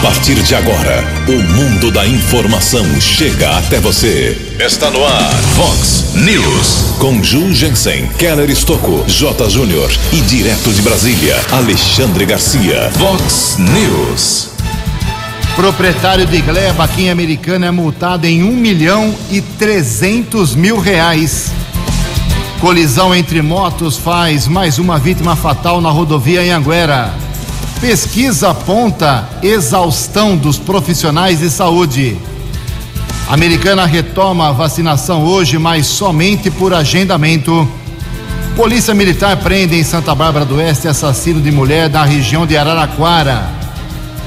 A partir de agora, o mundo da informação chega até você. Está no ar, Fox News. Com Ju Jensen, Keller Estocco, J. Júnior e direto de Brasília, Alexandre Garcia. Fox News. Proprietário de gleba aqui em Americana é multado em um milhão e trezentos mil reais. Colisão entre motos faz mais uma vítima fatal na rodovia em Anguera. Pesquisa aponta exaustão dos profissionais de saúde. Americana retoma a vacinação hoje, mas somente por agendamento. Polícia Militar prende em Santa Bárbara do Oeste assassino de mulher da região de Araraquara.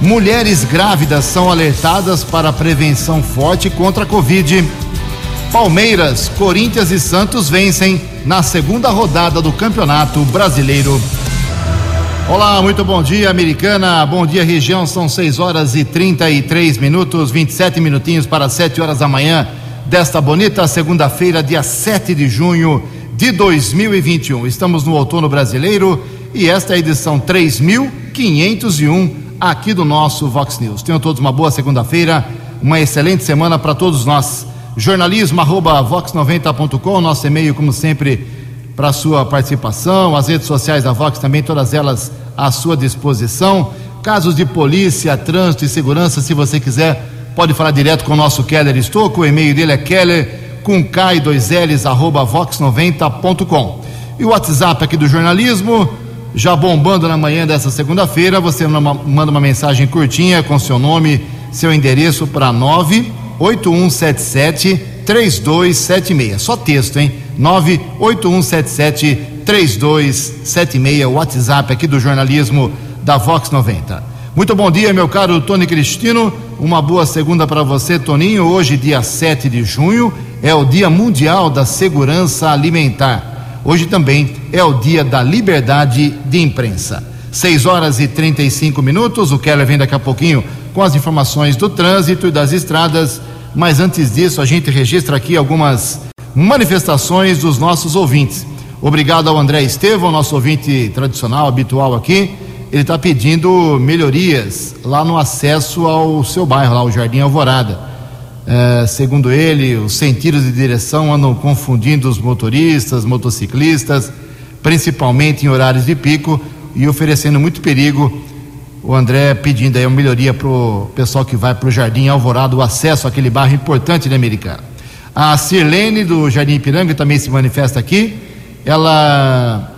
Mulheres grávidas são alertadas para prevenção forte contra a Covid. Palmeiras, Corinthians e Santos vencem na segunda rodada do Campeonato Brasileiro. Olá, muito bom dia, Americana. Bom dia, região. São 6 horas e 33 minutos, 27 minutinhos para 7 horas da manhã desta bonita segunda-feira, dia 7 de junho de 2021. Estamos no outono brasileiro e esta é a edição 3501 aqui do nosso Vox News. Tenham todos uma boa segunda-feira, uma excelente semana para todos nós. Jornalismo arroba vox90.com, nosso e-mail, como sempre, para sua participação. As redes sociais da Vox também, todas elas à sua disposição. Casos de polícia, trânsito e segurança, se você quiser, pode falar direto com o nosso Keller Estocco. O e-mail dele é keller com K e dois L's, arroba vox90.com. E o WhatsApp aqui do jornalismo, já bombando na manhã dessa segunda-feira, você manda uma mensagem curtinha com seu nome, seu endereço para 98177 3276. Só texto, hein? 98177 3276, WhatsApp aqui do jornalismo da Vox 90. Muito bom dia, meu caro Tony Cristino. Uma boa segunda para você, Toninho. Hoje, dia 7 de junho, é o Dia Mundial da Segurança Alimentar. Hoje também é o Dia da Liberdade de Imprensa. 6 horas e 35 minutos. O Keller vem daqui a pouquinho com as informações do trânsito e das estradas. Mas antes disso, a gente registra aqui algumas manifestações dos nossos ouvintes. Obrigado ao André Estevão, nosso ouvinte tradicional, habitual aqui. Ele está pedindo melhorias lá no acesso ao seu bairro, lá o Jardim Alvorada. É, segundo ele, os sentidos de direção andam confundindo os motoristas, motociclistas, principalmente em horários de pico e oferecendo muito perigo. O André pedindo aí uma melhoria para o pessoal que vai para o Jardim Alvorada, o acesso àquele bairro importante de Americana. A Sirlene do Jardim Ipiranga também se manifesta aqui. Ela,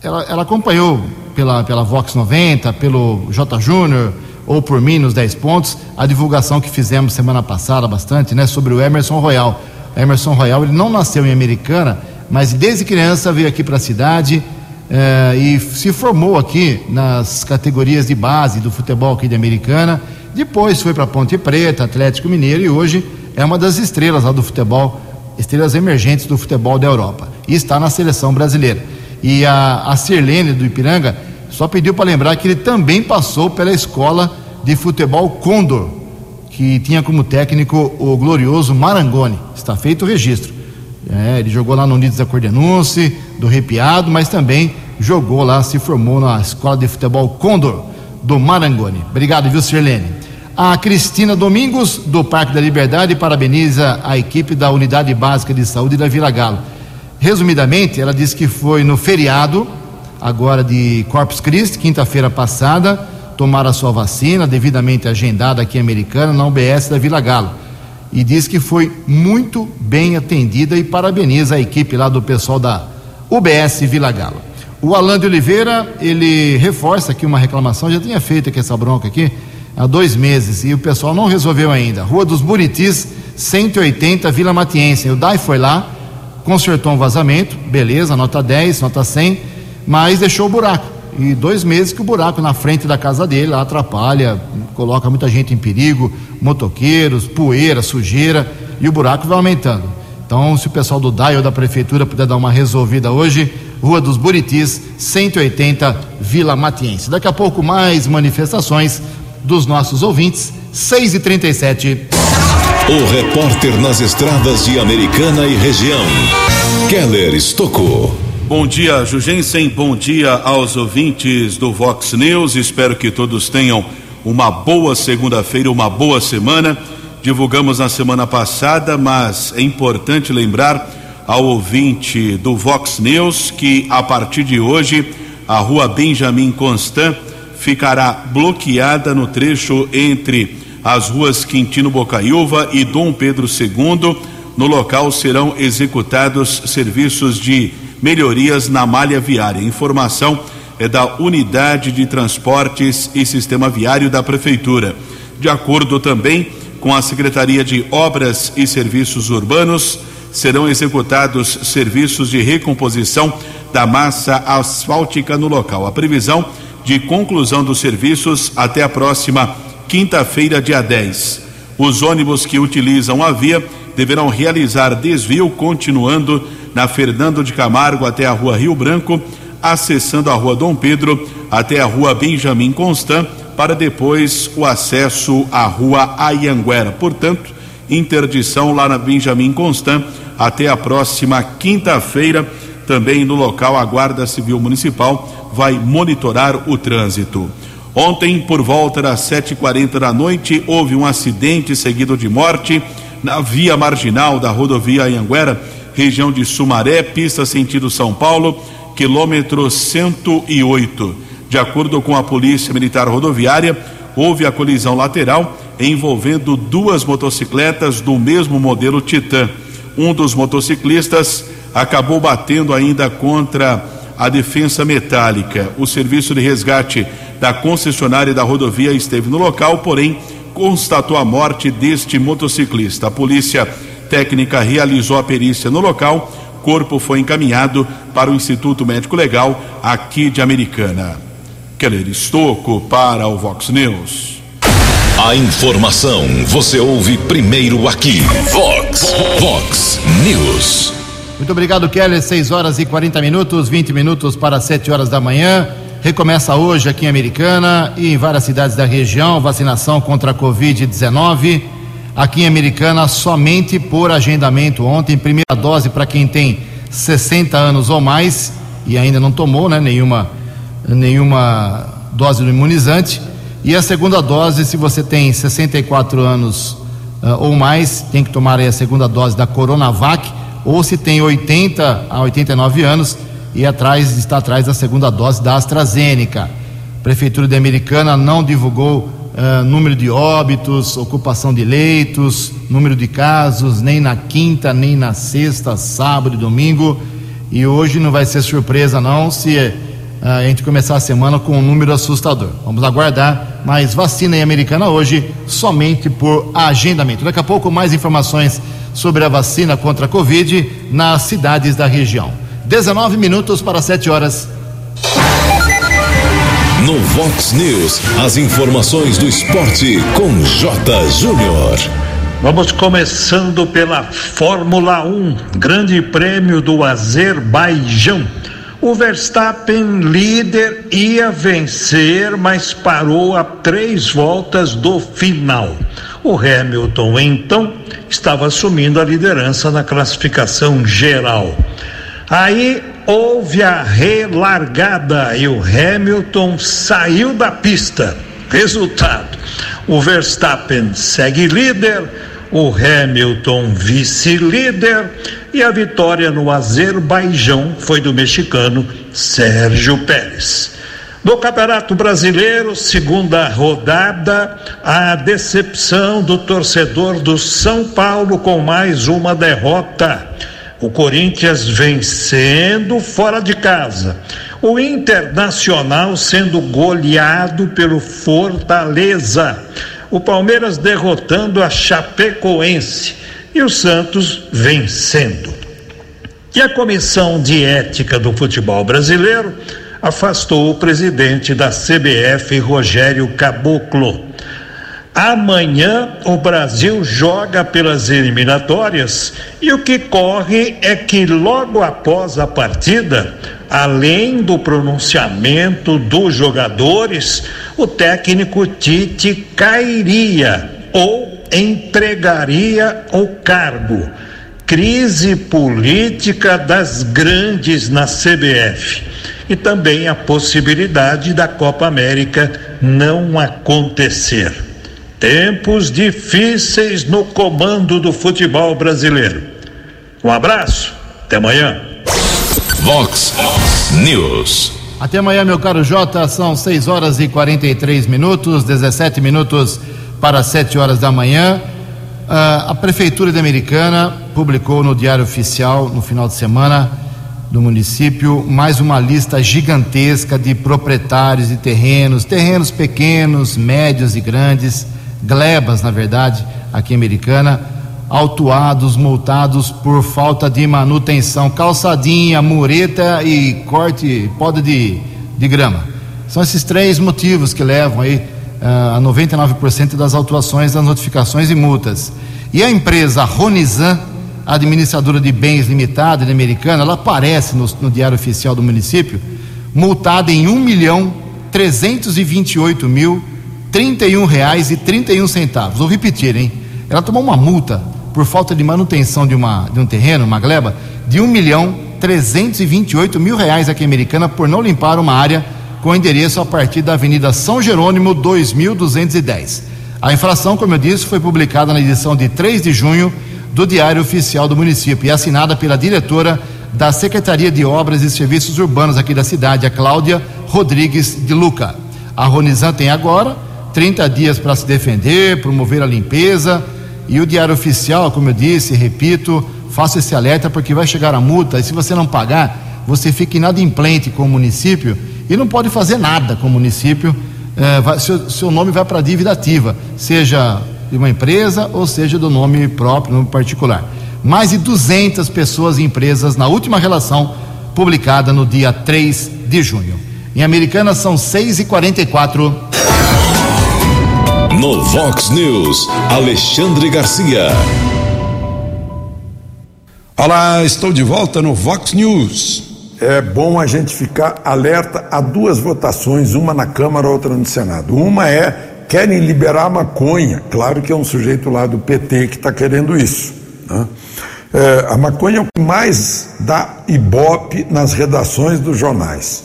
ela, ela acompanhou pela, pela Vox 90, pelo J Júnior ou por mim nos 10 pontos, a divulgação que fizemos semana passada bastante, né, sobre o Emerson Royal. O Emerson Royal, ele não nasceu em Americana, mas desde criança veio aqui para a cidade eh, e se formou aqui nas categorias de base do futebol aqui de Americana. Depois foi para Ponte Preta, Atlético Mineiro e hoje é uma das estrelas lá do futebol, estrelas emergentes do futebol da Europa. E está na seleção brasileira. E a, a Sirlene do Ipiranga só pediu para lembrar que ele também passou pela escola de futebol Condor, que tinha como técnico o glorioso Marangoni. Está feito o registro. É, ele jogou lá no Unidos da do Repiado, mas também jogou lá, se formou na escola de futebol Condor do Marangoni. Obrigado, viu, Sirlene? A Cristina Domingos, do Parque da Liberdade, parabeniza a equipe da Unidade Básica de Saúde da Vila Galo. Resumidamente, ela disse que foi no feriado, agora de Corpus Christi, quinta-feira passada, tomar a sua vacina, devidamente agendada aqui em Americana, na UBS da Vila Galo. E diz que foi muito bem atendida e parabeniza a equipe lá do pessoal da UBS Vila Galo. O Alan de Oliveira, ele reforça aqui uma reclamação, já tinha feito aqui essa bronca aqui há dois meses e o pessoal não resolveu ainda. Rua dos Buritis, 180, Vila Matiense. O DAI foi lá, consertou um vazamento, beleza, nota 10, nota 100, mas deixou o buraco. E dois meses que o buraco na frente da casa dele lá atrapalha, coloca muita gente em perigo, motoqueiros, poeira, sujeira, e o buraco vai aumentando. Então, se o pessoal do DAI ou da prefeitura puder dar uma resolvida hoje, Rua dos Buritis, 180, Vila Matiense. Daqui a pouco mais manifestações dos nossos ouvintes, 6 e 37 O repórter nas estradas de Americana e região, Keller Estocou. Bom dia, Jugensen. Bom dia aos ouvintes do Vox News. Espero que todos tenham uma boa segunda-feira, uma boa semana. Divulgamos na semana passada, mas é importante lembrar ao ouvinte do Vox News que a partir de hoje a rua Benjamin Constant ficará bloqueada no trecho entre as ruas Quintino Bocaiúva e Dom Pedro II. No local serão executados serviços de melhorias na malha viária. Informação é da Unidade de Transportes e Sistema Viário da Prefeitura. De acordo também com a Secretaria de Obras e Serviços Urbanos, serão executados serviços de recomposição da massa asfáltica no local. A previsão de conclusão dos serviços até a próxima quinta-feira, dia 10. Os ônibus que utilizam a via deverão realizar desvio continuando na Fernando de Camargo até a Rua Rio Branco, acessando a Rua Dom Pedro até a Rua Benjamin Constant, para depois o acesso à Rua Ayanguera. Portanto, interdição lá na Benjamin Constant até a próxima quinta-feira. Também no local, a Guarda Civil Municipal vai monitorar o trânsito. Ontem, por volta das 7h40 da noite, houve um acidente seguido de morte na via marginal da rodovia Anhanguera, região de Sumaré, pista sentido São Paulo, quilômetro 108. De acordo com a Polícia Militar Rodoviária, houve a colisão lateral envolvendo duas motocicletas do mesmo modelo Titan. Um dos motociclistas acabou batendo ainda contra a defensa metálica. O serviço de resgate da concessionária da rodovia esteve no local, porém constatou a morte deste motociclista. A polícia técnica realizou a perícia no local. Corpo foi encaminhado para o Instituto Médico Legal aqui de Americana. Keller Estocco para o Vox News. A informação você ouve primeiro aqui. Vox, Vox News. Muito obrigado, Keller. 6 horas e 40 minutos, 20 minutos para 7 horas da manhã. Recomeça hoje aqui em Americana e em várias cidades da região vacinação contra a Covid-19. Aqui em Americana, somente por agendamento. Ontem, primeira dose para quem tem 60 anos ou mais e ainda não tomou né, nenhuma, nenhuma dose do imunizante. E a segunda dose, se você tem 64 anos uh, ou mais, tem que tomar a segunda dose da Coronavac. Ou se tem 80 a 89 anos, e atrás está atrás da segunda dose da AstraZeneca. A Prefeitura de Americana não divulgou uh, número de óbitos, ocupação de leitos, número de casos, nem na quinta, nem na sexta, sábado e domingo. E hoje não vai ser surpresa não se uh, a gente começar a semana com um número assustador. Vamos aguardar, mas vacina em Americana hoje somente por agendamento. Daqui a pouco mais informações sobre a vacina contra a Covid nas cidades da região. 19 minutos para 7 horas. No Vox News, as informações do esporte com J. Júnior. Vamos começando pela Fórmula 1, Grande Prêmio do Azerbaijão. O Verstappen, líder, ia vencer, mas parou a três voltas do final. O Hamilton, então, estava assumindo a liderança na classificação geral. Aí houve a relargada e o Hamilton saiu da pista. Resultado: o Verstappen segue líder, o Hamilton vice-líder e a vitória no Azerbaijão foi do mexicano Sérgio Pérez. No Campeonato Brasileiro, segunda rodada, a decepção do torcedor do São Paulo com mais uma derrota o Corinthians vencendo fora de casa. O Internacional sendo goleado pelo Fortaleza. O Palmeiras derrotando a Chapecoense. E o Santos vencendo. E a Comissão de Ética do Futebol Brasileiro afastou o presidente da CBF, Rogério Caboclo. Amanhã o Brasil joga pelas eliminatórias e o que corre é que logo após a partida, além do pronunciamento dos jogadores, o técnico Tite cairia ou entregaria o cargo. crise política das grandes na CBF e também a possibilidade da Copa América não acontecer. Tempos difíceis no comando do futebol brasileiro. Um abraço, até amanhã. Vox News. Até amanhã, meu caro Jota, são 6 horas e 43 minutos, 17 minutos para 7 horas da manhã. Uh, a Prefeitura de Americana publicou no Diário Oficial, no final de semana, do município, mais uma lista gigantesca de proprietários de terrenos, terrenos pequenos, médios e grandes, glebas, na verdade, aqui em Americana, autuados, multados por falta de manutenção, calçadinha, mureta e corte, poda de, de grama. São esses três motivos que levam aí a 99% das autuações, das notificações e multas. E a empresa Ronizan, administradora de bens limitada de Americana, ela aparece no, no Diário Oficial do município, multada em um milhão trezentos e vinte e oito mil trinta e um reais e trinta e um centavos. Vou repetir, hein? Ela tomou uma multa por falta de manutenção de, uma, de um terreno, uma gleba, de um milhão trezentos e vinte e oito mil reais aqui Americana por não limpar uma área com endereço a partir da Avenida São Jerônimo 2210. A infração, como eu disse, foi publicada na edição de 3 de junho do Diário Oficial do município e assinada pela diretora da Secretaria de Obras e Serviços Urbanos aqui da cidade, a Cláudia Rodrigues de Luca. A Ronizan tem agora 30 dias para se defender, promover a limpeza e o Diário Oficial, como eu disse, repito, faça esse alerta porque vai chegar a multa e se você não pagar, você fica inadimplente com o município e não pode fazer nada com o município. É, vai, seu, seu nome vai para a dívida ativa, seja de uma empresa ou seja do nome próprio, nome particular. Mais de 200 pessoas e empresas na última relação publicada no dia 3 de junho. Em Americana são 6 e 44 No Vox News, Alexandre Garcia. Olá, estou de volta no Vox News é bom a gente ficar alerta a duas votações, uma na Câmara, outra no Senado. Uma é querem liberar a maconha. Claro que é um sujeito lá do PT que está querendo isso. Né? É, a maconha é o que mais dá ibope nas redações dos jornais.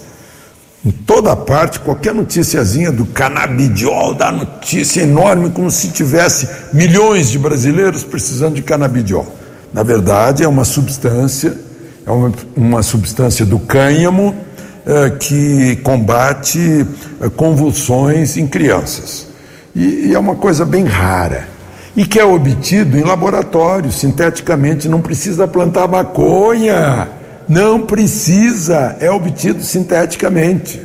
Em toda parte, qualquer noticiazinha do canabidiol dá notícia enorme, como se tivesse milhões de brasileiros precisando de canabidiol. Na verdade, é uma substância é uma, uma substância do cânhamo é, que combate é, convulsões em crianças. E, e é uma coisa bem rara. E que é obtido em laboratório, sinteticamente, não precisa plantar maconha. Não precisa, é obtido sinteticamente.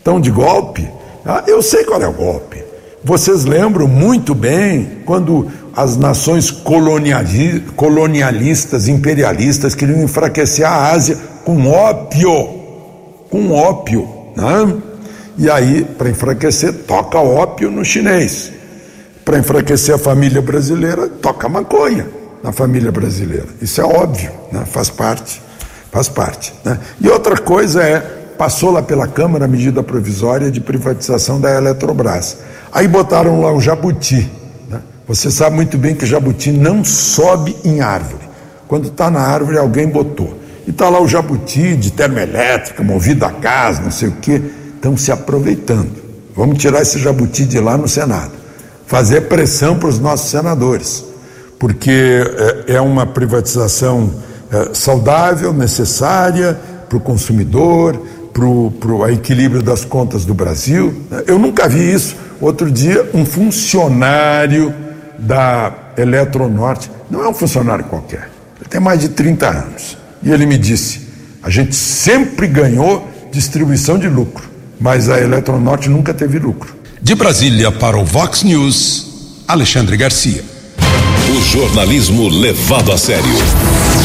Então, de golpe, ah, eu sei qual é o golpe. Vocês lembram muito bem quando as nações colonialistas, imperialistas queriam enfraquecer a Ásia com ópio, com ópio, né? E aí, para enfraquecer, toca ópio no chinês. Para enfraquecer a família brasileira, toca maconha na família brasileira. Isso é óbvio, né? faz parte, faz parte. Né? E outra coisa é, passou lá pela Câmara a medida provisória de privatização da Eletrobras. Aí botaram lá o jabuti, você sabe muito bem que jabuti não sobe em árvore. Quando está na árvore, alguém botou. E está lá o jabuti de termoelétrica, movido a gás, não sei o quê. Estão se aproveitando. Vamos tirar esse jabuti de lá no Senado. Fazer pressão para os nossos senadores. Porque é, é uma privatização é, saudável, necessária para o consumidor, para o equilíbrio das contas do Brasil. Eu nunca vi isso. Outro dia, um funcionário da Eletronorte, não é um funcionário qualquer, ele tem mais de 30 anos. E ele me disse: a gente sempre ganhou distribuição de lucro, mas a Eletronorte nunca teve lucro. De Brasília para o Vox News, Alexandre Garcia. O jornalismo levado a sério.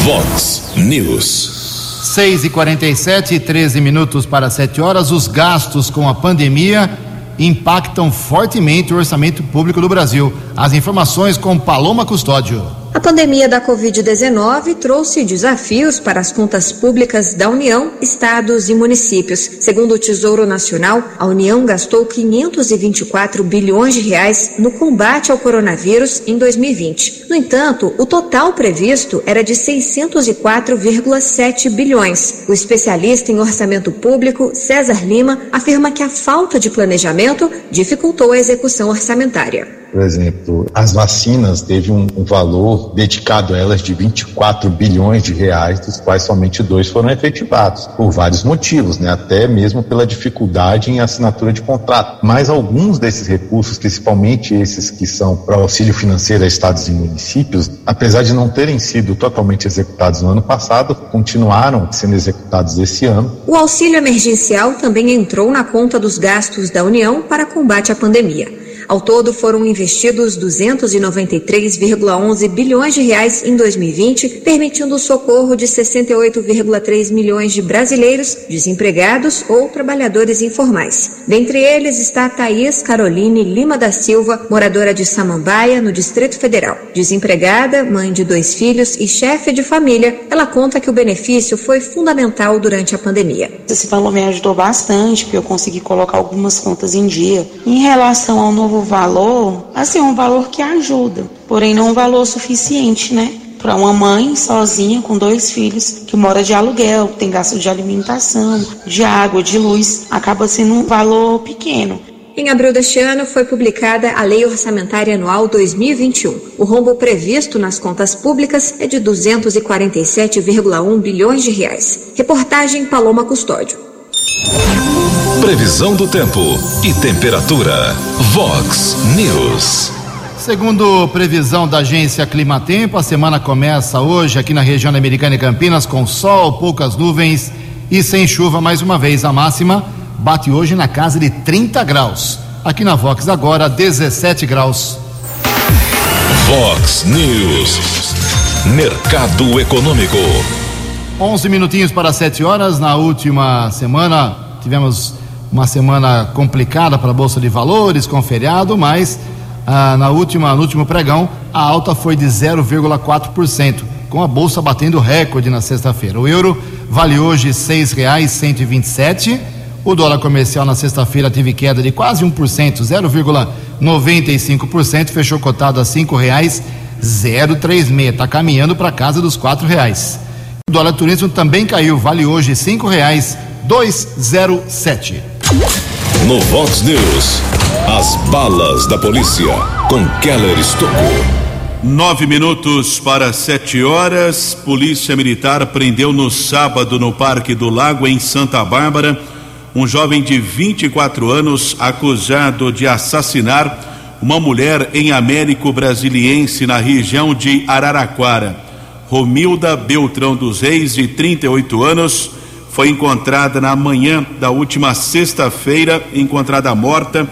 Vox News. 6 e 47 13 minutos para 7 horas. Os gastos com a pandemia impactam fortemente o orçamento público do Brasil. As informações com Paloma Custódio. Pandemia da Covid-19 trouxe desafios para as contas públicas da União, estados e municípios. Segundo o Tesouro Nacional, a União gastou 524 bilhões de reais no combate ao coronavírus em 2020. No entanto, o total previsto era de 604,7 bilhões. O especialista em orçamento público, César Lima, afirma que a falta de planejamento dificultou a execução orçamentária. Por exemplo, as vacinas teve um, um, valor dedicado a elas de 24 bilhões de reais, dos quais somente dois foram efetivados, por vários motivos, né? até mesmo pela dificuldade em assinatura de contrato. Mas alguns desses recursos, principalmente esses que são para auxílio financeiro a estados e municípios, apesar de não terem sido totalmente executados no ano passado, continuaram sendo executados esse ano. O auxílio emergencial também entrou na conta dos gastos da União para combate à pandemia. Ao todo, foram investidos 293,11 bilhões de reais em 2020, permitindo o socorro de 68,3 milhões de brasileiros desempregados ou trabalhadores informais. Dentre eles está Thaís Caroline Lima da Silva, moradora de Samambaia, no Distrito Federal. Desempregada, mãe de dois filhos e chefe de família, ela conta que o benefício foi fundamental durante a pandemia. Esse valor me ajudou bastante, porque eu consegui colocar algumas contas em dia. Em relação ao novo valor, assim, um valor que ajuda, porém não um valor suficiente, né? Para uma mãe sozinha com dois filhos que mora de aluguel, tem gasto de alimentação, de água, de luz, acaba sendo um valor pequeno. Em abril deste ano foi publicada a Lei Orçamentária Anual 2021. O rombo previsto nas contas públicas é de 247,1 bilhões de reais. Reportagem Paloma Custódio. Previsão do tempo e temperatura. Vox News. Segundo previsão da agência Climatempo, a semana começa hoje aqui na região da Americana e Campinas com sol, poucas nuvens e sem chuva mais uma vez. A máxima bate hoje na casa de 30 graus. Aqui na Vox agora 17 graus. Vox News. Mercado Econômico. 11 minutinhos para 7 horas. Na última semana tivemos uma semana complicada para a Bolsa de Valores, com feriado, mas ah, na última, no último pregão a alta foi de 0,4%, com a Bolsa batendo recorde na sexta-feira. O euro vale hoje R$ 6,127. O dólar comercial na sexta-feira teve queda de quase 1%, 0,95%, fechou cotado a R$ 5,036. Está caminhando para casa dos R$ reais. O dólar turismo também caiu, vale hoje R$ 5,207. No Vox News, as balas da polícia com Keller Estocou. Nove minutos para sete horas. Polícia Militar prendeu no sábado no Parque do Lago, em Santa Bárbara, um jovem de 24 anos acusado de assassinar uma mulher em Américo Brasiliense, na região de Araraquara. Romilda Beltrão dos Reis, de 38 anos foi encontrada na manhã da última sexta-feira, encontrada morta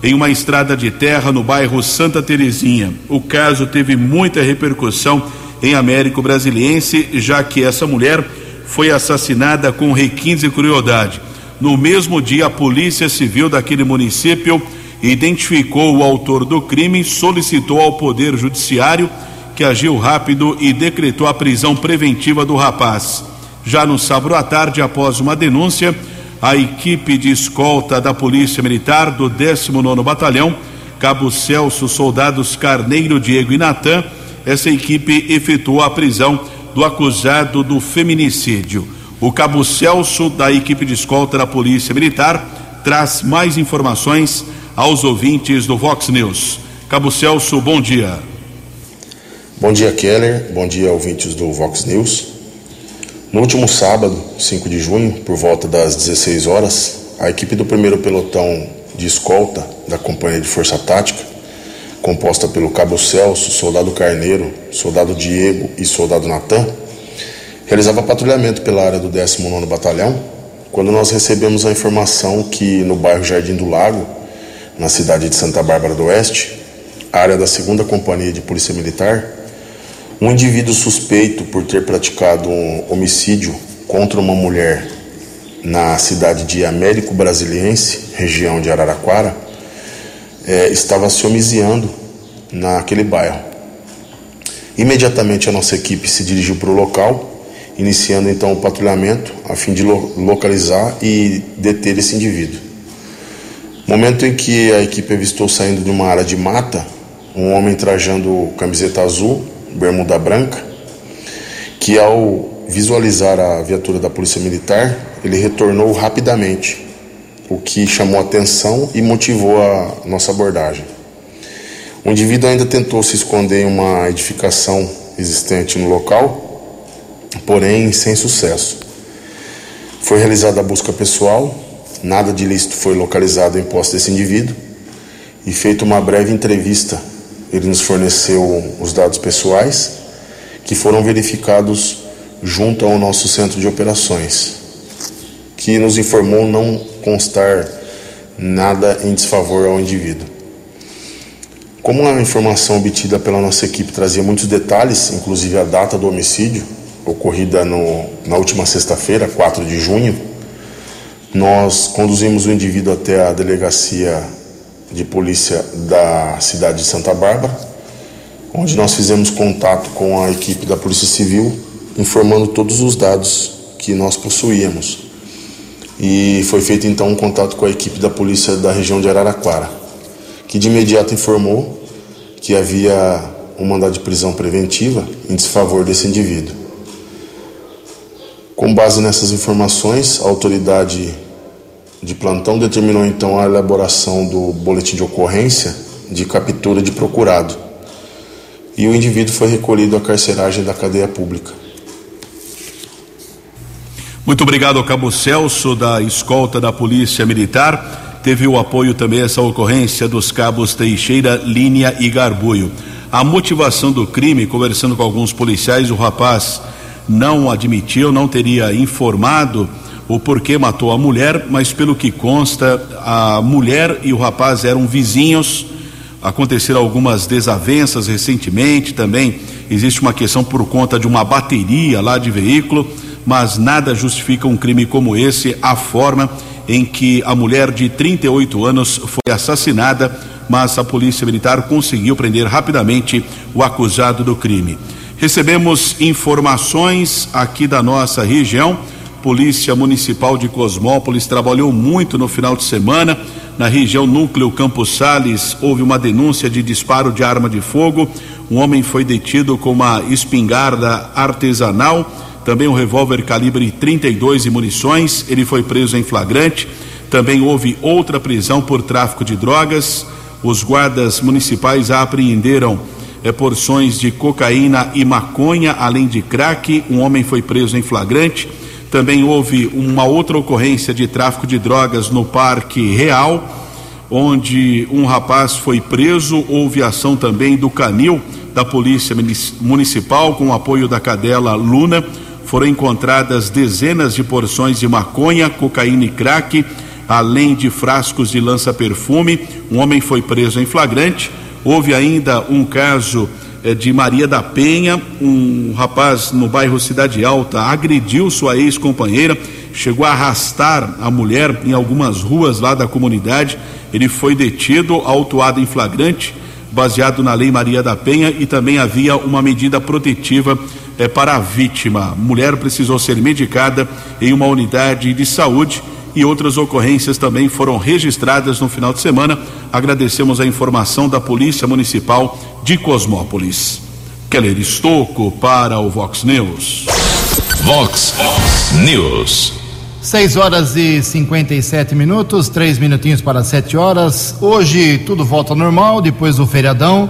em uma estrada de terra no bairro Santa Terezinha. O caso teve muita repercussão em Américo Brasiliense, já que essa mulher foi assassinada com requinte e crueldade. No mesmo dia, a Polícia Civil daquele município identificou o autor do crime, solicitou ao Poder Judiciário que agiu rápido e decretou a prisão preventiva do rapaz. Já no sábado à tarde, após uma denúncia, a equipe de escolta da Polícia Militar do 19 Batalhão, Cabo Celso, soldados Carneiro, Diego e Natan, essa equipe efetuou a prisão do acusado do feminicídio. O Cabo Celso, da equipe de escolta da Polícia Militar, traz mais informações aos ouvintes do Vox News. Cabo Celso, bom dia. Bom dia, Keller. Bom dia, ouvintes do Vox News. No último sábado, 5 de junho, por volta das 16 horas, a equipe do primeiro pelotão de escolta da Companhia de Força Tática, composta pelo Cabo Celso, Soldado Carneiro, Soldado Diego e Soldado Natan, realizava patrulhamento pela área do 19º Batalhão, quando nós recebemos a informação que no bairro Jardim do Lago, na cidade de Santa Bárbara do Oeste, área da 2 Companhia de Polícia Militar, um indivíduo suspeito por ter praticado um homicídio contra uma mulher na cidade de Américo Brasiliense, região de Araraquara, é, estava se homiziando naquele bairro. Imediatamente a nossa equipe se dirigiu para o local, iniciando então o patrulhamento a fim de localizar e deter esse indivíduo. Momento em que a equipe avistou saindo de uma área de mata um homem trajando camiseta azul, bermuda branca, que ao visualizar a viatura da Polícia Militar, ele retornou rapidamente, o que chamou atenção e motivou a nossa abordagem. O indivíduo ainda tentou se esconder em uma edificação existente no local, porém sem sucesso. Foi realizada a busca pessoal, nada de ilícito foi localizado em posse desse indivíduo e feita uma breve entrevista, ele nos forneceu os dados pessoais que foram verificados junto ao nosso centro de operações, que nos informou não constar nada em desfavor ao indivíduo. Como a informação obtida pela nossa equipe trazia muitos detalhes, inclusive a data do homicídio, ocorrida no, na última sexta-feira, 4 de junho, nós conduzimos o indivíduo até a delegacia de polícia da cidade de Santa Bárbara, onde nós fizemos contato com a equipe da Polícia Civil, informando todos os dados que nós possuíamos. E foi feito então um contato com a equipe da polícia da região de Araraquara que de imediato informou que havia um mandado de prisão preventiva em desfavor desse indivíduo. Com base nessas informações, a autoridade de plantão determinou então a elaboração do boletim de ocorrência de captura de procurado. E o indivíduo foi recolhido à carceragem da cadeia pública. Muito obrigado ao Cabo Celso da escolta da Polícia Militar teve o apoio também essa ocorrência dos cabos Teixeira, Linha e Garbuio. A motivação do crime, conversando com alguns policiais, o rapaz não admitiu, não teria informado o porquê matou a mulher, mas pelo que consta, a mulher e o rapaz eram vizinhos. Aconteceram algumas desavenças recentemente também. Existe uma questão por conta de uma bateria lá de veículo, mas nada justifica um crime como esse, a forma em que a mulher de 38 anos foi assassinada, mas a Polícia Militar conseguiu prender rapidamente o acusado do crime. Recebemos informações aqui da nossa região. Polícia Municipal de Cosmópolis trabalhou muito no final de semana. Na região Núcleo Campos Sales, houve uma denúncia de disparo de arma de fogo. Um homem foi detido com uma espingarda artesanal também um revólver calibre 32 e munições. Ele foi preso em flagrante. Também houve outra prisão por tráfico de drogas. Os guardas municipais apreenderam é, porções de cocaína e maconha, além de crack. Um homem foi preso em flagrante. Também houve uma outra ocorrência de tráfico de drogas no Parque Real, onde um rapaz foi preso. Houve ação também do Canil da Polícia Municipal com o apoio da cadela Luna foram encontradas dezenas de porções de maconha, cocaína e crack, além de frascos de lança-perfume. Um homem foi preso em flagrante. Houve ainda um caso de Maria da Penha, um rapaz no bairro Cidade Alta agrediu sua ex-companheira, chegou a arrastar a mulher em algumas ruas lá da comunidade. Ele foi detido, autuado em flagrante, baseado na Lei Maria da Penha, e também havia uma medida protetiva é, para a vítima. Mulher precisou ser medicada em uma unidade de saúde e outras ocorrências também foram registradas no final de semana. Agradecemos a informação da Polícia Municipal de Cosmópolis. Keller Estocco para o Vox News. Vox News. 6 horas e 57 minutos, três minutinhos para 7 horas. Hoje tudo volta ao normal depois do feriadão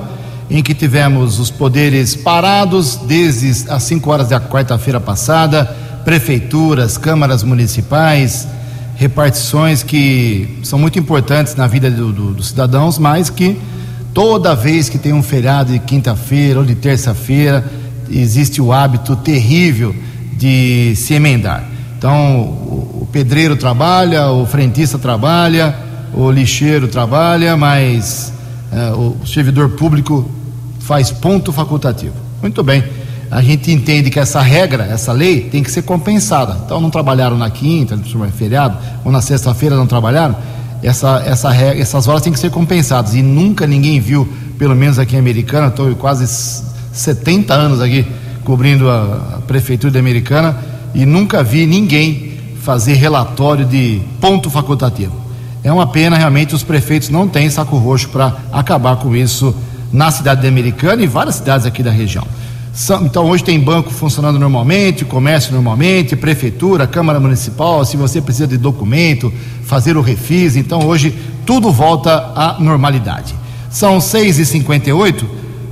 em que tivemos os poderes parados desde as 5 horas da quarta-feira passada, prefeituras, câmaras municipais, repartições que são muito importantes na vida do, do, dos cidadãos, mas que toda vez que tem um feriado de quinta-feira ou de terça-feira, existe o hábito terrível de se emendar. Então, o, pedreiro trabalha, o frentista trabalha, o lixeiro trabalha, mas é, o servidor público faz ponto facultativo. Muito bem. A gente entende que essa regra, essa lei, tem que ser compensada. Então, não trabalharam na quinta, no feriado, ou na sexta-feira não trabalharam. Essa, essa regra, essas horas têm que ser compensadas. E nunca ninguém viu, pelo menos aqui em Americana, estou quase 70 anos aqui cobrindo a, a prefeitura de Americana e nunca vi ninguém fazer relatório de ponto facultativo. É uma pena, realmente, os prefeitos não têm saco roxo para acabar com isso na cidade de Americana e várias cidades aqui da região. Então, hoje tem banco funcionando normalmente, comércio normalmente, prefeitura, Câmara Municipal. Se você precisa de documento, fazer o refis, então hoje tudo volta à normalidade. São 6h58.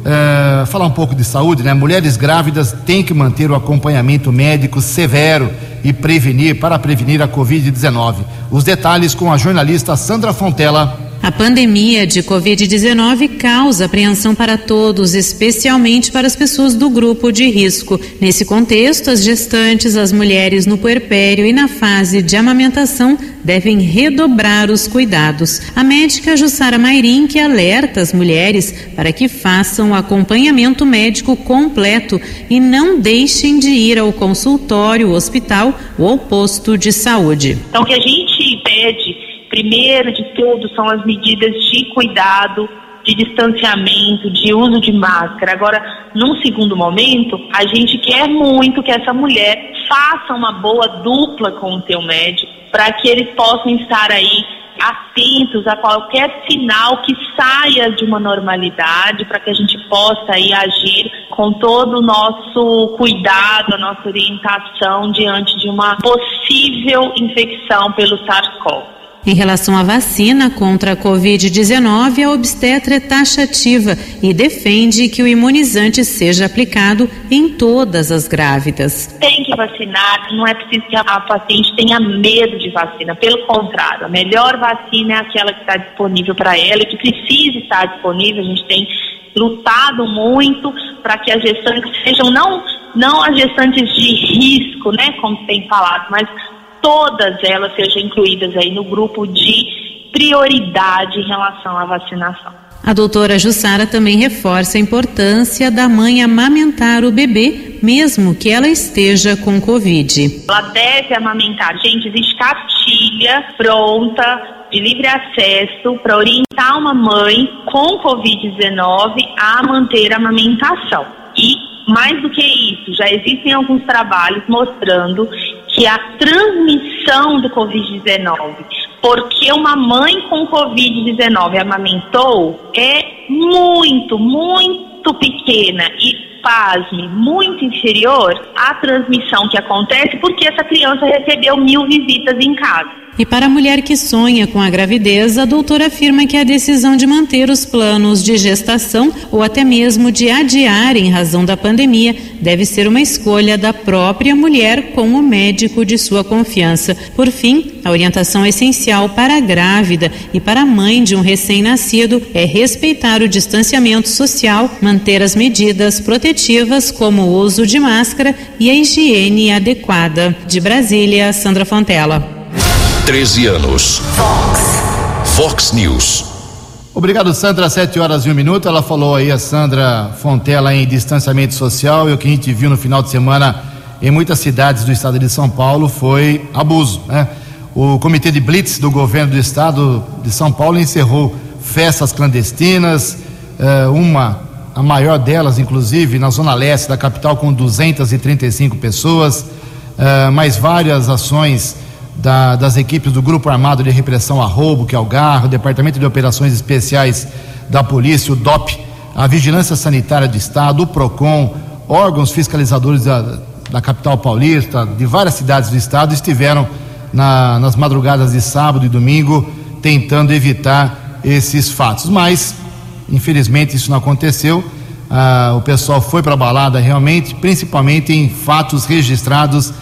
É, falar um pouco de saúde, né? Mulheres grávidas têm que manter o acompanhamento médico severo e prevenir, para prevenir a Covid-19. Os detalhes com a jornalista Sandra Fontela. A pandemia de Covid-19 causa apreensão para todos, especialmente para as pessoas do grupo de risco. Nesse contexto, as gestantes, as mulheres no puerpério e na fase de amamentação devem redobrar os cuidados. A médica Jussara Mairim que alerta as mulheres para que façam o acompanhamento médico completo e não deixem de ir ao consultório, hospital ou posto de saúde. Então, o que a gente pede primeiro de tudo são as medidas de cuidado, de distanciamento, de uso de máscara. Agora, num segundo momento, a gente quer muito que essa mulher faça uma boa dupla com o seu médico, para que eles possam estar aí atentos a qualquer sinal que saia de uma normalidade, para que a gente possa aí agir com todo o nosso cuidado, a nossa orientação diante de uma possível infecção pelo SARS-CoV. Em relação à vacina contra a Covid-19, a obstetra é taxativa e defende que o imunizante seja aplicado em todas as grávidas. Tem que vacinar, não é preciso que a paciente tenha medo de vacina, pelo contrário, a melhor vacina é aquela que está disponível para ela e que precisa estar disponível. A gente tem lutado muito para que as gestantes sejam não não as gestantes de risco, né, como tem falado, mas todas elas sejam incluídas aí no grupo de prioridade em relação à vacinação. A doutora Jussara também reforça a importância da mãe amamentar o bebê, mesmo que ela esteja com Covid. Ela deve amamentar. Gente, existe cartilha pronta de livre acesso para orientar uma mãe com Covid-19 a manter a amamentação. E mais do que isso, já existem alguns trabalhos mostrando que a transmissão do Covid-19, porque uma mãe com Covid-19 amamentou, é muito, muito pequena. E, pasme, muito inferior à transmissão que acontece porque essa criança recebeu mil visitas em casa. E para a mulher que sonha com a gravidez, a doutora afirma que a decisão de manter os planos de gestação ou até mesmo de adiar em razão da pandemia deve ser uma escolha da própria mulher com o médico de sua confiança. Por fim, a orientação essencial para a grávida e para a mãe de um recém-nascido é respeitar o distanciamento social, manter as medidas protetivas como o uso de máscara e a higiene adequada. De Brasília, Sandra Fontela. 13 anos. Fox. Fox News. Obrigado, Sandra. Sete horas e um minuto. Ela falou aí, a Sandra Fontela, em distanciamento social. E o que a gente viu no final de semana em muitas cidades do estado de São Paulo foi abuso. Né? O comitê de Blitz do governo do estado de São Paulo encerrou festas clandestinas, eh, uma, a maior delas, inclusive, na zona leste da capital, com 235 pessoas, eh, mais várias ações da, das equipes do Grupo Armado de Repressão a Roubo, que é o GAR, o Departamento de Operações Especiais da Polícia, o DOP, a Vigilância Sanitária do Estado, o PROCON, órgãos fiscalizadores da, da capital paulista, de várias cidades do Estado, estiveram na, nas madrugadas de sábado e domingo tentando evitar esses fatos. Mas, infelizmente, isso não aconteceu. Ah, o pessoal foi para a balada realmente, principalmente em fatos registrados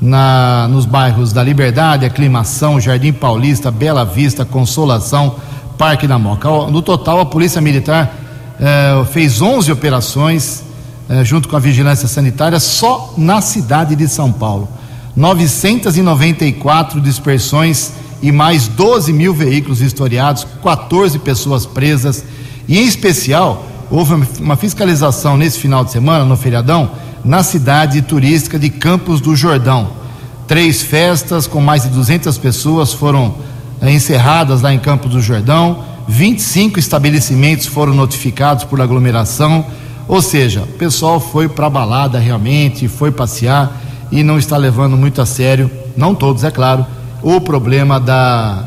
na, nos bairros da Liberdade, Aclimação, Jardim Paulista, Bela Vista, Consolação, Parque da Moca. No total, a Polícia Militar eh, fez 11 operações eh, junto com a Vigilância Sanitária só na cidade de São Paulo. 994 dispersões e mais 12 mil veículos historiados, 14 pessoas presas. E, em especial, houve uma fiscalização nesse final de semana, no feriadão, na cidade turística de Campos do Jordão. Três festas com mais de 200 pessoas foram eh, encerradas lá em Campos do Jordão. 25 estabelecimentos foram notificados por aglomeração. Ou seja, o pessoal foi para balada realmente, foi passear e não está levando muito a sério, não todos, é claro, o problema da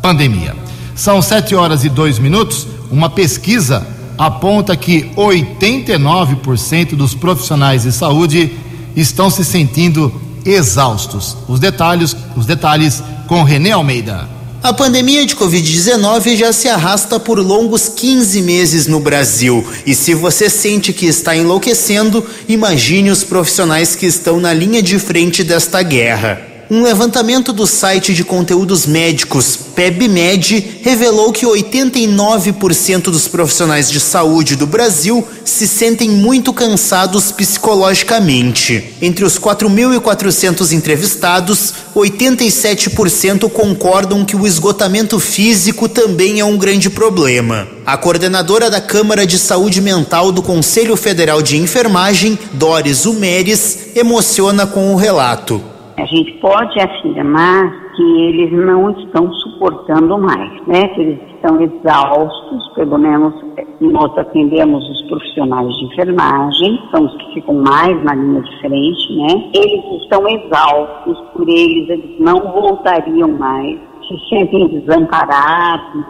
pandemia. São sete horas e dois minutos. Uma pesquisa aponta que 89% dos profissionais de saúde estão se sentindo exaustos. Os detalhes, os detalhes com René Almeida. A pandemia de Covid-19 já se arrasta por longos 15 meses no Brasil. E se você sente que está enlouquecendo, imagine os profissionais que estão na linha de frente desta guerra. Um levantamento do site de conteúdos médicos PebMed revelou que 89% dos profissionais de saúde do Brasil se sentem muito cansados psicologicamente. Entre os 4.400 entrevistados, 87% concordam que o esgotamento físico também é um grande problema. A coordenadora da Câmara de Saúde Mental do Conselho Federal de Enfermagem, Doris Umeres, emociona com o relato. A gente pode afirmar que eles não estão suportando mais, né? Que eles estão exaustos, pelo menos nós atendemos os profissionais de enfermagem, são os que ficam mais na linha de frente, né? Eles estão exaustos, por eles eles não voltariam mais, se sentem desamparados,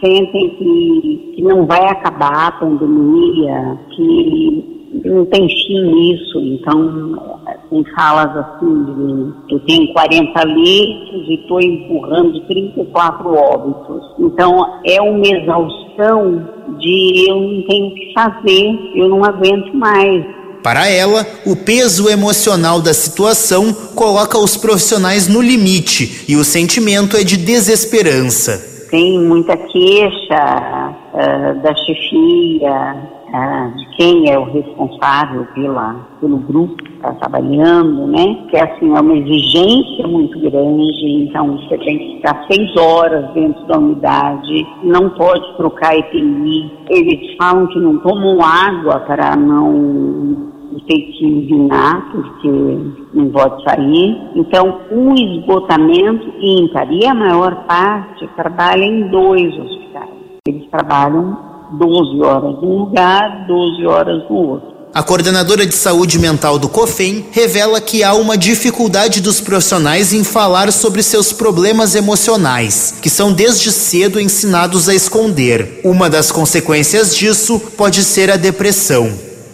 sentem que, que não vai acabar a pandemia, que não tem fim isso, então tem falas assim de eu tenho 40 litros e estou empurrando 34 óbitos. Então é uma exaustão de eu não tenho o que fazer, eu não aguento mais. Para ela, o peso emocional da situação coloca os profissionais no limite e o sentimento é de desesperança. Tem muita queixa uh, da chefia, ah, de quem é o responsável pela, pelo grupo que está trabalhando, né? Que assim, é uma exigência muito grande, então você tem que ficar seis horas dentro da unidade, não pode trocar EPI. Eles falam que não tomam água para não ter que urinar, porque não pode sair. Então, o esgotamento ímpar, e a maior parte trabalha em dois hospitais. Eles trabalham 12 horas num lugar, 12 horas no outro. A coordenadora de saúde mental do COFEM revela que há uma dificuldade dos profissionais em falar sobre seus problemas emocionais, que são desde cedo ensinados a esconder. Uma das consequências disso pode ser a depressão.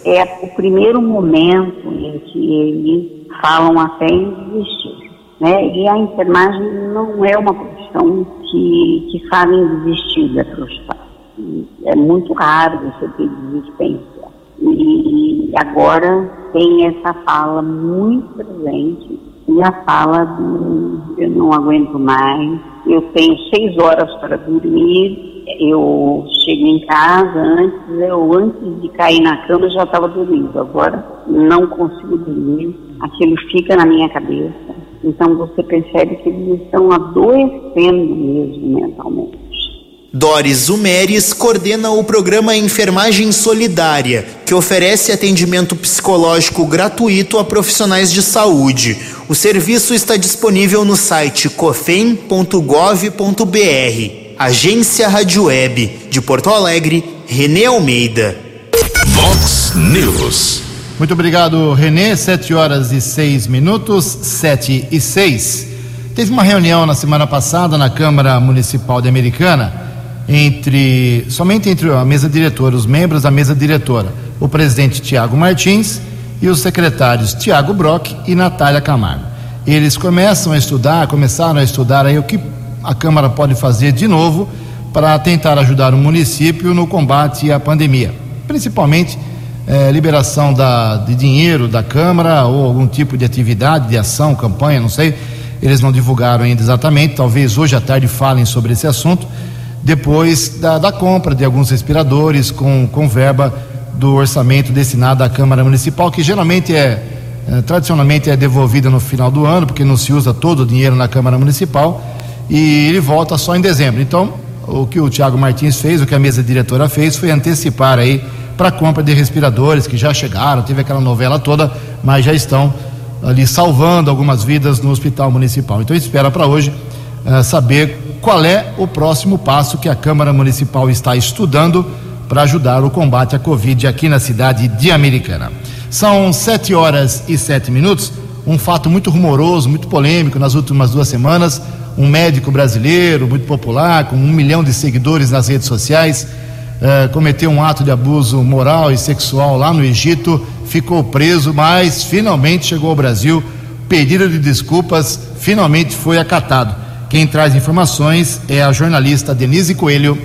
É o primeiro momento em que eles falam até em desistir. Né? E a enfermagem não é uma profissão que, que fala em desistir da profissão é muito raro você ter desistência. E agora tem essa fala muito presente, e a fala do eu não aguento mais, eu tenho seis horas para dormir, eu chego em casa, antes, eu antes de cair na cama já estava dormindo, agora não consigo dormir, aquilo fica na minha cabeça. Então você percebe que eles estão adoecendo mesmo mentalmente. Doris Umeres coordena o programa Enfermagem Solidária, que oferece atendimento psicológico gratuito a profissionais de saúde. O serviço está disponível no site cofem.gov.br. Agência Rádio Web de Porto Alegre, Renê Almeida. Vox News. Muito obrigado, Renê. Sete horas e seis minutos, sete e seis. Teve uma reunião na semana passada na Câmara Municipal de Americana entre somente entre a mesa diretora, os membros da mesa diretora, o presidente Tiago Martins e os secretários Tiago Brock e Natália Camargo. Eles começam a estudar, começaram a estudar aí o que a Câmara pode fazer de novo para tentar ajudar o município no combate à pandemia, principalmente eh, liberação da, de dinheiro da Câmara ou algum tipo de atividade, de ação, campanha, não sei. Eles não divulgaram ainda exatamente, talvez hoje à tarde falem sobre esse assunto depois da, da compra de alguns respiradores com, com verba do orçamento destinado à Câmara Municipal, que geralmente é, é, tradicionalmente é devolvida no final do ano, porque não se usa todo o dinheiro na Câmara Municipal, e ele volta só em dezembro. Então, o que o Tiago Martins fez, o que a mesa diretora fez, foi antecipar aí para a compra de respiradores que já chegaram, teve aquela novela toda, mas já estão ali salvando algumas vidas no Hospital Municipal. Então, espera para hoje uh, saber qual é o próximo passo que a Câmara Municipal está estudando para ajudar o combate à Covid aqui na cidade de Americana. São sete horas e sete minutos. Um fato muito rumoroso, muito polêmico nas últimas duas semanas. Um médico brasileiro, muito popular, com um milhão de seguidores nas redes sociais, eh, cometeu um ato de abuso moral e sexual lá no Egito, ficou preso, mas finalmente chegou ao Brasil. Pedido de desculpas finalmente foi acatado. Quem traz informações é a jornalista Denise Coelho.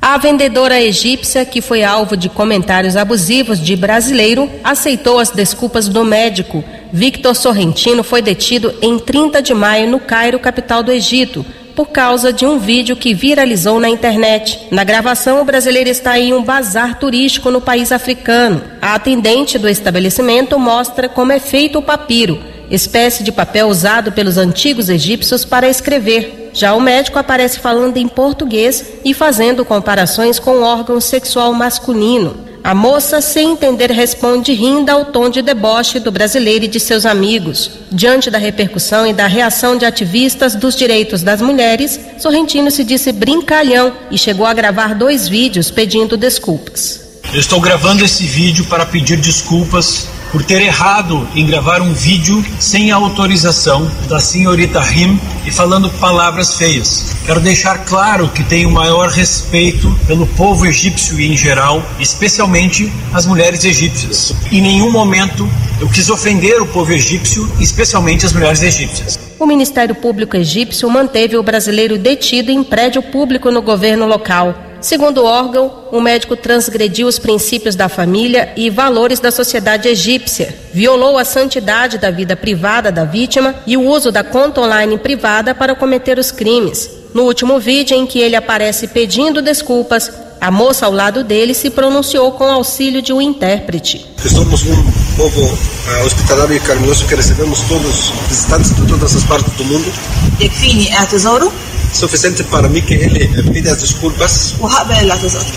A vendedora egípcia, que foi alvo de comentários abusivos de brasileiro, aceitou as desculpas do médico. Victor Sorrentino foi detido em 30 de maio no Cairo, capital do Egito, por causa de um vídeo que viralizou na internet. Na gravação, o brasileiro está em um bazar turístico no país africano. A atendente do estabelecimento mostra como é feito o papiro, espécie de papel usado pelos antigos egípcios para escrever. Já o médico aparece falando em português e fazendo comparações com o órgão sexual masculino. A moça, sem entender, responde rindo ao tom de deboche do brasileiro e de seus amigos. Diante da repercussão e da reação de ativistas dos direitos das mulheres, Sorrentino se disse brincalhão e chegou a gravar dois vídeos pedindo desculpas. Eu estou gravando esse vídeo para pedir desculpas por ter errado em gravar um vídeo sem a autorização da senhorita Rim e falando palavras feias. Quero deixar claro que tenho maior respeito pelo povo egípcio em geral, especialmente as mulheres egípcias. Em nenhum momento eu quis ofender o povo egípcio, especialmente as mulheres egípcias. O Ministério Público egípcio manteve o brasileiro detido em prédio público no governo local. Segundo o órgão, o médico transgrediu os princípios da família e valores da sociedade egípcia, violou a santidade da vida privada da vítima e o uso da conta online privada para cometer os crimes. No último vídeo em que ele aparece pedindo desculpas, a moça ao lado dele se pronunciou com auxílio de um intérprete. Estamos um povo uh, eh, hospitalar e carinhoso que recebemos todos visitantes de todas as partes do mundo. Define a tesouro suficiente para mim que ele eh, pida as desculpas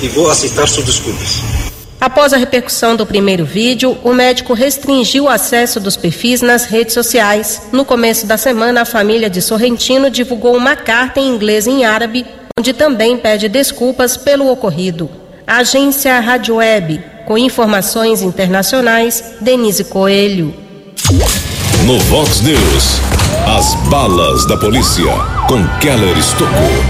e vou aceitar suas desculpas. Após a repercussão do primeiro vídeo, o médico restringiu o acesso dos perfis nas redes sociais. No começo da semana, a família de Sorrentino divulgou uma carta em inglês e em árabe, onde também pede desculpas pelo ocorrido. Agência Rádio Web, com informações internacionais, Denise Coelho. No Vox News, as balas da polícia com Keller Estocou.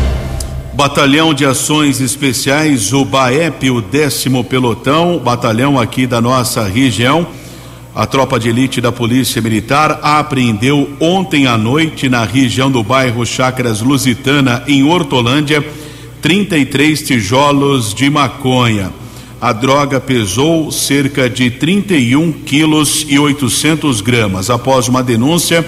Batalhão de Ações Especiais, o BAEP, o décimo pelotão, batalhão aqui da nossa região. A tropa de elite da Polícia Militar apreendeu ontem à noite na região do bairro Chácaras Lusitana, em Hortolândia, 33 tijolos de maconha. A droga pesou cerca de 31 quilos e 800 gramas. Após uma denúncia,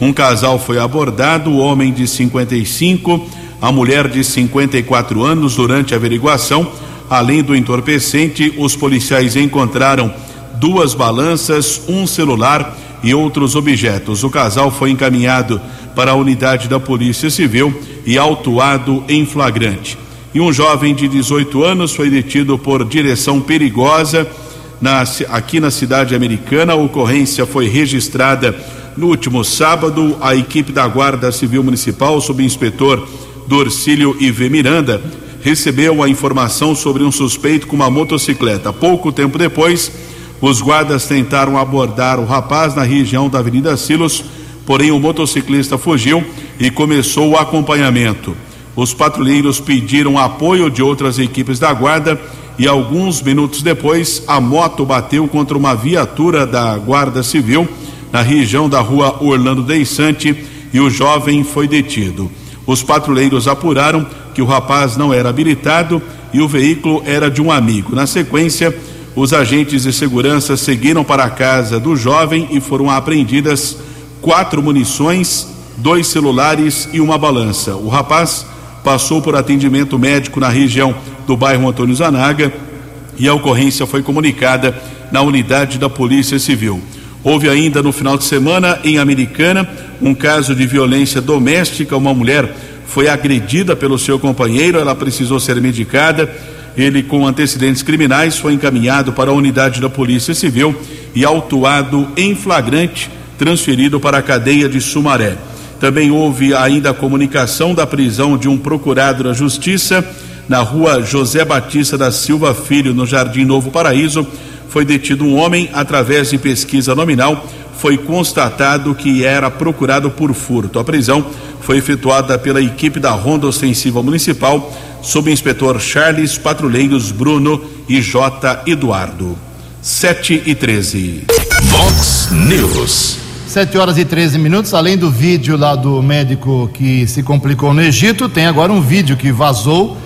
um casal foi abordado, o homem de 55, a mulher de 54 anos. Durante a averiguação, além do entorpecente, os policiais encontraram duas balanças, um celular e outros objetos. O casal foi encaminhado para a unidade da Polícia Civil e autuado em flagrante. E um jovem de 18 anos foi detido por direção perigosa na, aqui na cidade americana. A ocorrência foi registrada no último sábado. A equipe da Guarda Civil Municipal, sob inspetor Dorcílio IV Miranda, recebeu a informação sobre um suspeito com uma motocicleta. Pouco tempo depois, os guardas tentaram abordar o rapaz na região da Avenida Silos, porém o motociclista fugiu e começou o acompanhamento. Os patrulheiros pediram apoio de outras equipes da guarda e alguns minutos depois a moto bateu contra uma viatura da Guarda Civil na região da rua Orlando Deissante e o jovem foi detido. Os patrulheiros apuraram que o rapaz não era habilitado e o veículo era de um amigo. Na sequência, os agentes de segurança seguiram para a casa do jovem e foram apreendidas quatro munições, dois celulares e uma balança. O rapaz passou por atendimento médico na região do bairro Antônio Zanaga e a ocorrência foi comunicada na unidade da Polícia Civil. Houve ainda no final de semana em Americana um caso de violência doméstica. Uma mulher foi agredida pelo seu companheiro, ela precisou ser medicada. Ele, com antecedentes criminais, foi encaminhado para a unidade da Polícia Civil e autuado em flagrante, transferido para a cadeia de Sumaré. Também houve ainda a comunicação da prisão de um procurado da Justiça na rua José Batista da Silva Filho, no Jardim Novo Paraíso, foi detido um homem através de pesquisa nominal. Foi constatado que era procurado por furto. A prisão foi efetuada pela equipe da Ronda Ostensiva Municipal, sob inspetor Charles Patrulheiros Bruno e J. Eduardo. 7 e 13. Vox News. 7 horas e 13 minutos. Além do vídeo lá do médico que se complicou no Egito, tem agora um vídeo que vazou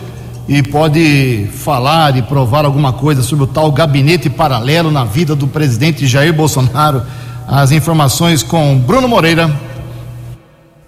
e pode falar e provar alguma coisa sobre o tal gabinete paralelo na vida do presidente Jair Bolsonaro. As informações com Bruno Moreira.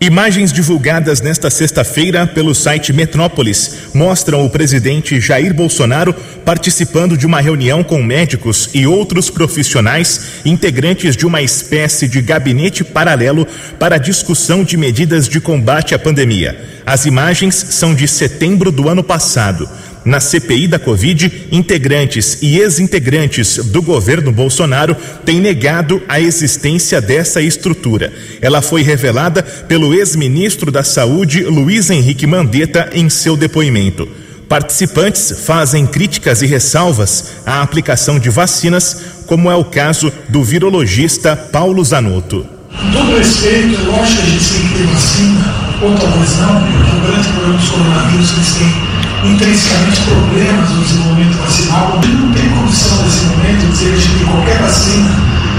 Imagens divulgadas nesta sexta-feira pelo site Metrópolis mostram o presidente Jair Bolsonaro participando de uma reunião com médicos e outros profissionais integrantes de uma espécie de gabinete paralelo para discussão de medidas de combate à pandemia. As imagens são de setembro do ano passado. Na CPI da Covid, integrantes e ex-integrantes do governo Bolsonaro têm negado a existência dessa estrutura. Ela foi revelada pelo ex-ministro da Saúde, Luiz Henrique Mandetta, em seu depoimento. Participantes fazem críticas e ressalvas à aplicação de vacinas, como é o caso do virologista Paulo Zanotto. Com todo respeito, lógico que a gente tem que ter vacina, a nós não, porque o grande problema dos coronavírus eles têm intrinsecamente problemas no desenvolvimento vacinal. Não tem condição nesse momento de que gente tem qualquer vacina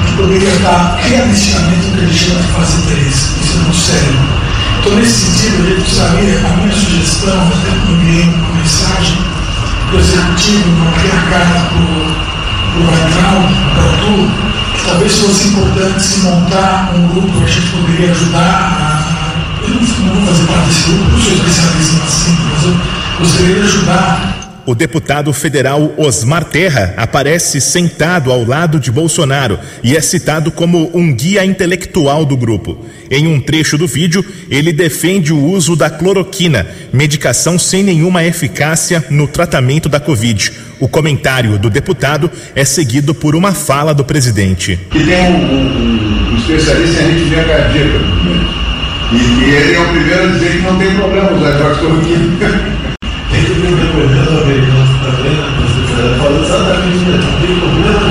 que poderia dar realisticamente o que a gente chama de fase 3. Isso é muito sério. Então, nesse sentido, a gente precisaria, a minha sugestão, até enviei uma mensagem para o executivo, uma a carta para o Vaidral, para tu, que talvez fosse importante se montar um grupo que a gente poderia ajudar a. Eu não vou fazer parte desse grupo, não sou especialista em vacina, mas eu ajudar o deputado federal Osmar Terra aparece sentado ao lado de Bolsonaro e é citado como um guia intelectual do grupo. Em um trecho do vídeo, ele defende o uso da cloroquina, medicação sem nenhuma eficácia no tratamento da Covid. O comentário do deputado é seguido por uma fala do presidente. Que tem um, um, especialista em arritmia cardíaca, e, e ele é o primeiro a dizer que não tem problema usar cloroquina. Um depoimento americano também, né? falando exatamente não tem problema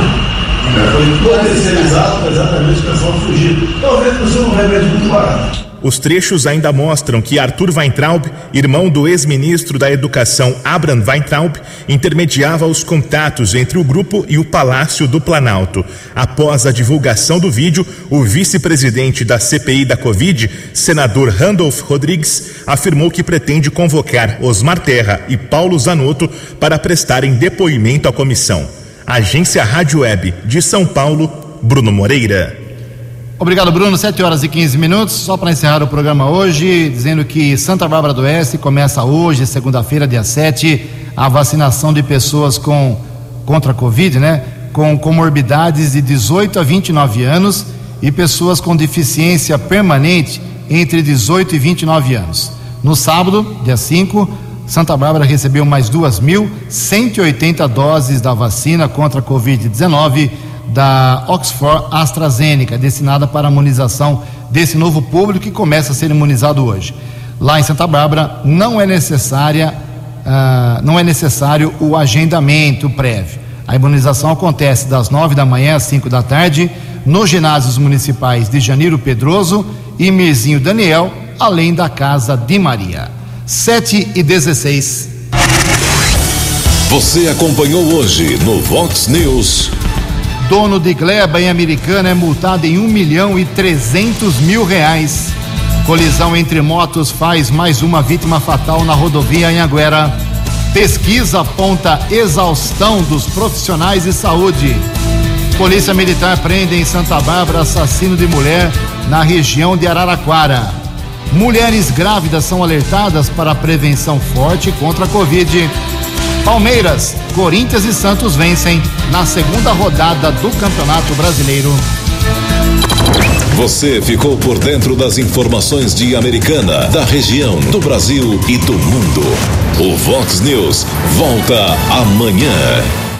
Foi todo terceirizado exatamente pessoal fugir. Talvez por ser um remédio muito barato. Os trechos ainda mostram que Arthur Weintraub, irmão do ex-ministro da Educação Abraham Weintraub, intermediava os contatos entre o grupo e o Palácio do Planalto. Após a divulgação do vídeo, o vice-presidente da CPI da Covid, senador Randolph Rodrigues, afirmou que pretende convocar Osmar Terra e Paulo Zanotto para prestarem depoimento à comissão. Agência Rádio Web de São Paulo, Bruno Moreira. Obrigado, Bruno. 7 horas e 15 minutos. Só para encerrar o programa hoje, dizendo que Santa Bárbara do Oeste começa hoje, segunda-feira, dia 7, a vacinação de pessoas com contra a Covid, né? Com comorbidades de 18 a 29 anos e pessoas com deficiência permanente entre 18 e 29 anos. No sábado, dia 5, Santa Bárbara recebeu mais 2.180 doses da vacina contra a Covid-19 da Oxford AstraZeneca, destinada para a imunização desse novo público que começa a ser imunizado hoje. Lá em Santa Bárbara não é necessária, uh, não é necessário o agendamento prévio. A imunização acontece das nove da manhã às cinco da tarde nos ginásios municipais de Janeiro Pedroso e Mirzinho Daniel, além da Casa de Maria. 7 e 16. Você acompanhou hoje no Vox News. Dono de gleba em Americana é multado em um milhão e trezentos mil reais. Colisão entre motos faz mais uma vítima fatal na rodovia Anhanguera. Pesquisa aponta exaustão dos profissionais de saúde. Polícia Militar prende em Santa Bárbara assassino de mulher na região de Araraquara. Mulheres grávidas são alertadas para prevenção forte contra a Covid. Palmeiras, Corinthians e Santos vencem na segunda rodada do Campeonato Brasileiro. Você ficou por dentro das informações de Americana, da região, do Brasil e do mundo. O Vox News volta amanhã.